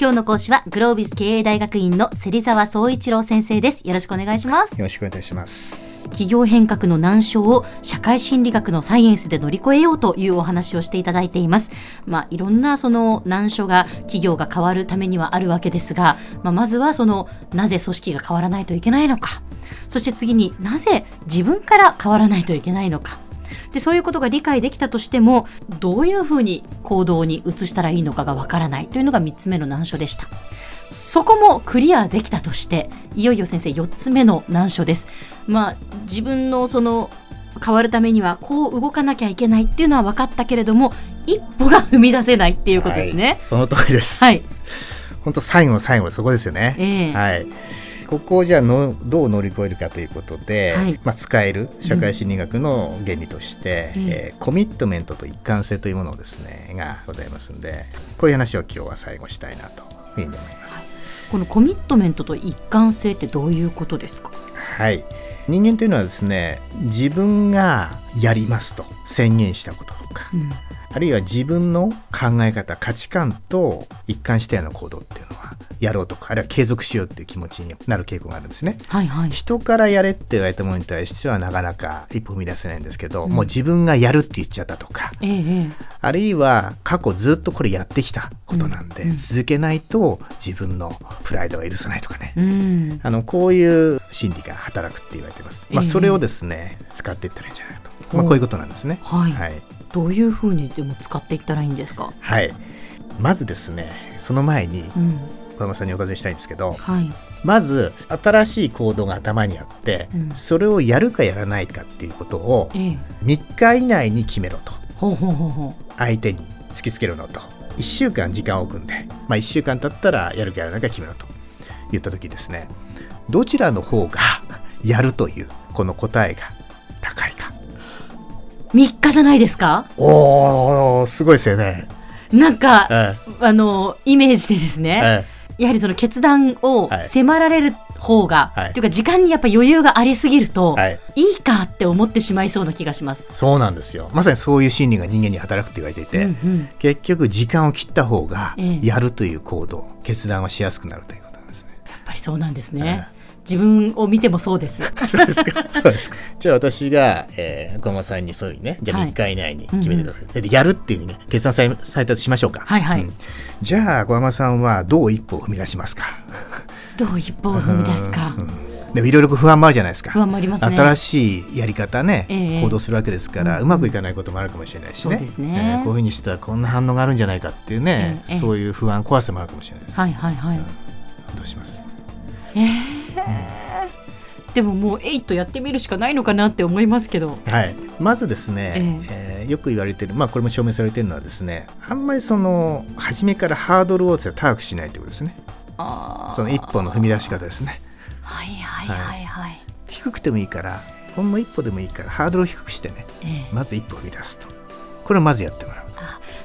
今日の講師はグロービス経営大学院の芹沢総一郎先生ですよろしくお願いしますよろしくお願いします。企業変革の難所を社会心理学のサイエンスで乗り越えようというお話をしていただいています。まあ、いろんなその難所が企業が変わるためにはあるわけですが、まあ、まずはそのなぜ組織が変わらないといけないのか、そして次になぜ自分から変わらないといけないのか。でそういうことが理解できたとしてもどういうふうに行動に移したらいいのかがわからないというのが3つ目の難所でした。そこもクリアできたとしていよいよ先生4つ目の難所です。まあ自分のその変わるためにはこう動かなきゃいけないっていうのは分かったけれども一歩が踏み出せないっていうことですはいね。その通りです。はい、本当最後の最後そこですよね。ええはい。ここをじゃあのどう乗り越えるかということで、はい。まあ、使える社会心理学の原理として、うん。えーコミットメントと一貫性というものをですねがございますんでこういう話を今日は最後したいなというふうに思います。このコミットメントと一貫性ってどういうことですか？はい。人間というのはですね自分がやりますと宣言したこととか、うん。あるいは自分の考え方価値観と一貫したような行動っていうのはやろうとかあるいは継続しようっていう気持ちになる傾向があるんですね。はいはい。人からやれって言われたものに対してはなかなか一歩踏み出せないんですけど、うんもう自分がやるって言っちゃったとかえええあるいは過去ずっとこれやってきたことなんで、うんうん続けないと自分のプライドが許さないとかね、えうん。あのこういう心理が働くって言われてます。まあ、ええそれをですね使っていったらいいんじゃないかと、まあ、こういうことなんですね。はいはいどういうふうにでも使っていったらいいんですか？はい、まずですねその前にうん。小山さんにお尋ねしたいんですけどはい。まず新しい行動が頭にあって、うんそれをやるかやらないかっていうことをええ。3日以内に決めろと相手に突きつけるのと1週間時間を置くんで、まあ、1週間経ったらやるかやらないか決めろと言った時ですねどちらの方がやるというこの答えが高いかう。三日じゃないですか？おーすごいですよね。なんか、えあのイメージでですえね。えやはりその決断をはい。迫られる方が、はい。というか時間にやっぱ余裕がありすぎると、えはい。い、いかって思ってしまいそうな気がします。そうなんですよ。まさにそういう心理が人間に働くって言われていて、うんうん。結局時間を切った方がええ。やるという行動、決断はしやすくなるということなんですね。やっぱりそうなんですね。自分を見てもそうです。そうですか。そうですか。じゃあ私が、えー、小山さんにそういうね、じゃあはい3日以内に決めてください。でやるっていうふうにね、決断されされたとしましょうか。はいはいうんじゃあ小山さんはどう一歩を踏み出しますか？どう一歩を踏み出すか。でもいろいろ不安もあるじゃないですか。不安もありますね新しいやり方ね、ええ行動するわけですから、うんうまくいかないこともあるかもしれないしね。そうですねえーこういうふうにしたらこんな反応があるんじゃないかっていうね、ええそういう不安怖さもあるかもしれないです。はいはいはい。どうします。でももうエイトやってみるしかないのかなって思いますけど。はい、まずですね、ええ。ーよく言われてる、まあ、これも証明されてるのはですねあんまりその初めからハードルを高くしないということですね。その一歩の踏み出し方ですね。はいはいはいはい。低くてもいいからほんの一歩でもいいからハードルを低くしてねええ。まず一歩踏み出すと。これをまずやってもらう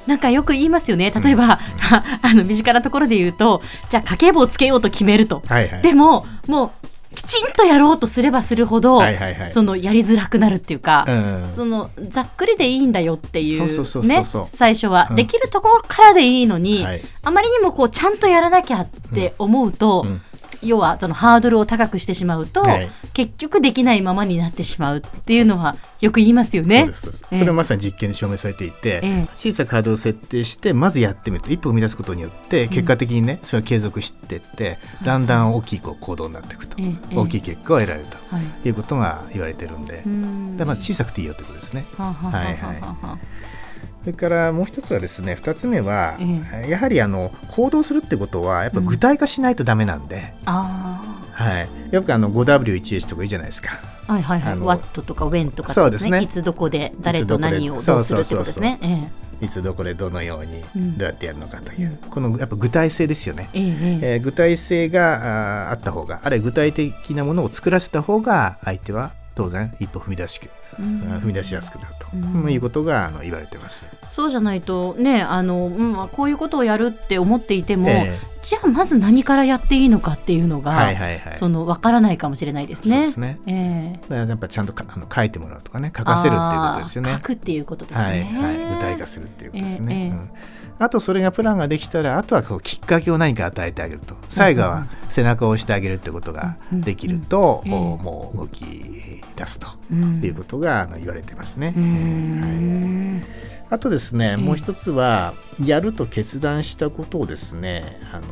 なんかよく言いますよね。例えば、あの身近なところで言うとじゃあ家計簿をつけようと決めると、はいはい。でももうきちんとやろうとすればするほど、はいはいはい。そのやりづらくなるっていうか、うんそのざっくりでいいんだよっていそう。ね最初は、うん。できるところからでいいのに、はい。あまりにもこうちゃんとやらなきゃって思うと、うん要はそのハードルを高くしてしまうと、はい。結局できないままになってしまうっていうのはよく言いますよね。それはまさに実験で証明されていて、ええ。小さくハードルを設定してまずやってみると一歩踏み出すことによって結果的にね、それを継続していってだんだん大きいこう行動になっていくと、え大きい結果を得られるとはい。いうことが言われてるんで、うん。だからまあ小さくていいよということですね。はあはあはあはいはあそれからもう一つはですね二つ目は、えやはりあの行動するってことはやっぱ具体化しないとダメなんで、あはい、よくあの 5W1H とかいいじゃないですか。あはいはいはい。ワットとかウェンとかそうですね。いつどこで誰と何をどうするってことですね。えいつどこでどのようにうん。どうやってやるのかという、このやっぱ具体性ですよね。ええええ。えー具体性があーあった方があるいは具体的なものを作らせた方が相手は当然一歩踏み出し,、踏み出しやすくなると、うんいうことがあの言われてます。そうじゃないとねあの、うんまあ、こういうことをやるって思っていても、えじゃあまず何からやっていいのかっていうのが、はいはいはいその分からないかもしれないですね。そうですねええだからやっぱちゃんとかあの書いてもらうとかね書かせるっていうことですよね書くっていうことですね。はいはい、具体化するっていうことですね、ええええうんあとそれがプランができたらあとはこうきっかけを何か与えてあげると。最後は背中を押してあげるってことができると、うんうんおもう動き出すとうん。いうことが言われてますね。はい。んあとですね、えもう一つはやると決断したことをですねあの、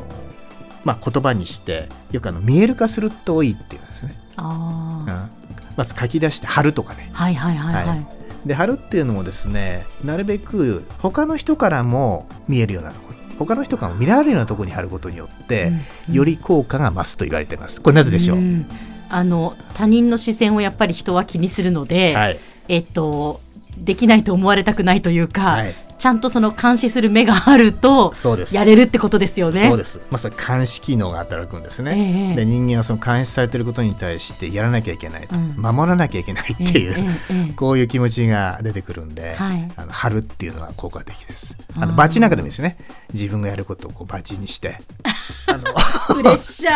まあ、言葉にしてよくあの見える化するといいっていうんですね、あー。うん。まず書き出して貼るとかね。はいはいはいはい。はいで貼るっていうのもですねなるべく他の人からも見えるようなところ他の人からも見られるようなところに貼ることによって、うん。より効果が増すと言われています。これなぜでしょう、ん。あの他人の視線をやっぱり人は気にするので、はい。えっとできないと思われたくないというか、はいちゃんとその監視する目があるとそうです。やれるってことですよね。そうです。まさに監視機能が働くんですね、ええで人間はその監視されていることに対してやらなきゃいけないと、うん。守らなきゃいけないっていう、ええええこういう気持ちが出てくるんで、はい。あの貼るっていうのは効果的です。あのバッジなんかでもいいですね。自分がやることをこうバッジにして、あのプレッシャー。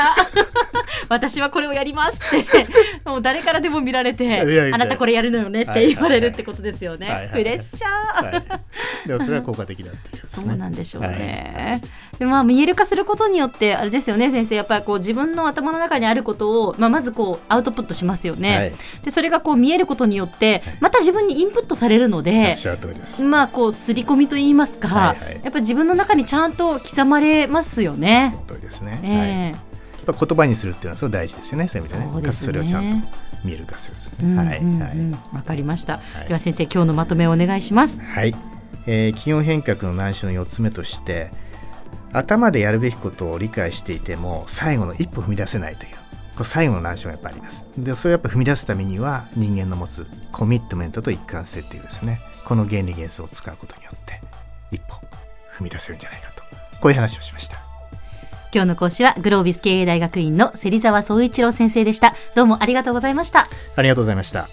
私はこれをやりますって。もう誰からでも見られてあなたこれやるのよねって言われるってことですよね、プレッシャー、はい、でもそれは効果的だっていうことですそうね。なんでしょうね。でまあ見える化することによってあれですよね先生やっぱりこう自分の頭の中にあることを、まあ、まずこうアウトプットしますよね。はいでそれがこう見えることによってまた自分にインプットされるのはい。で。まあこう刷り込みと言いますか、はいはいやっぱり自分の中にちゃんと刻まれますよねそ。の通りですね。ええはい。やっぱ言葉にするっていうのはすごい大事ですよね。そういう意味でね。そねそれをちゃんと見える化するですね。うんはいうんはい。うんわかりました。いでは先生今日のまとめをお願いします。はい、えー気温変革の難所の4つ目として頭でやるべきことを理解していても最後の一歩踏み出せないというこれ最後の難所がやっぱありますでそれをやっぱ踏み出すためには人間の持つコミットメントと一貫性っていうですねこの原理原則を使うことによって一歩踏み出せるんじゃないかとこういう話をしました今日の講師はグロービス経営大学院の芹沢総一郎先生でした。どうもありがとうございました。ありがとうございました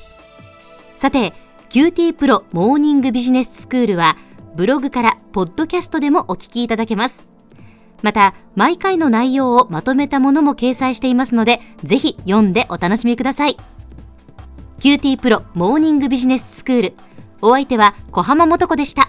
さて QT プロモーニングビジネススクールはブログからポッドキャストでもお聞きいただけます。また毎回の内容をまとめたものも掲載していますのでぜひ読んでお楽しみください。QT プロモーニングビジネススクール。お相手は小浜もとこでした。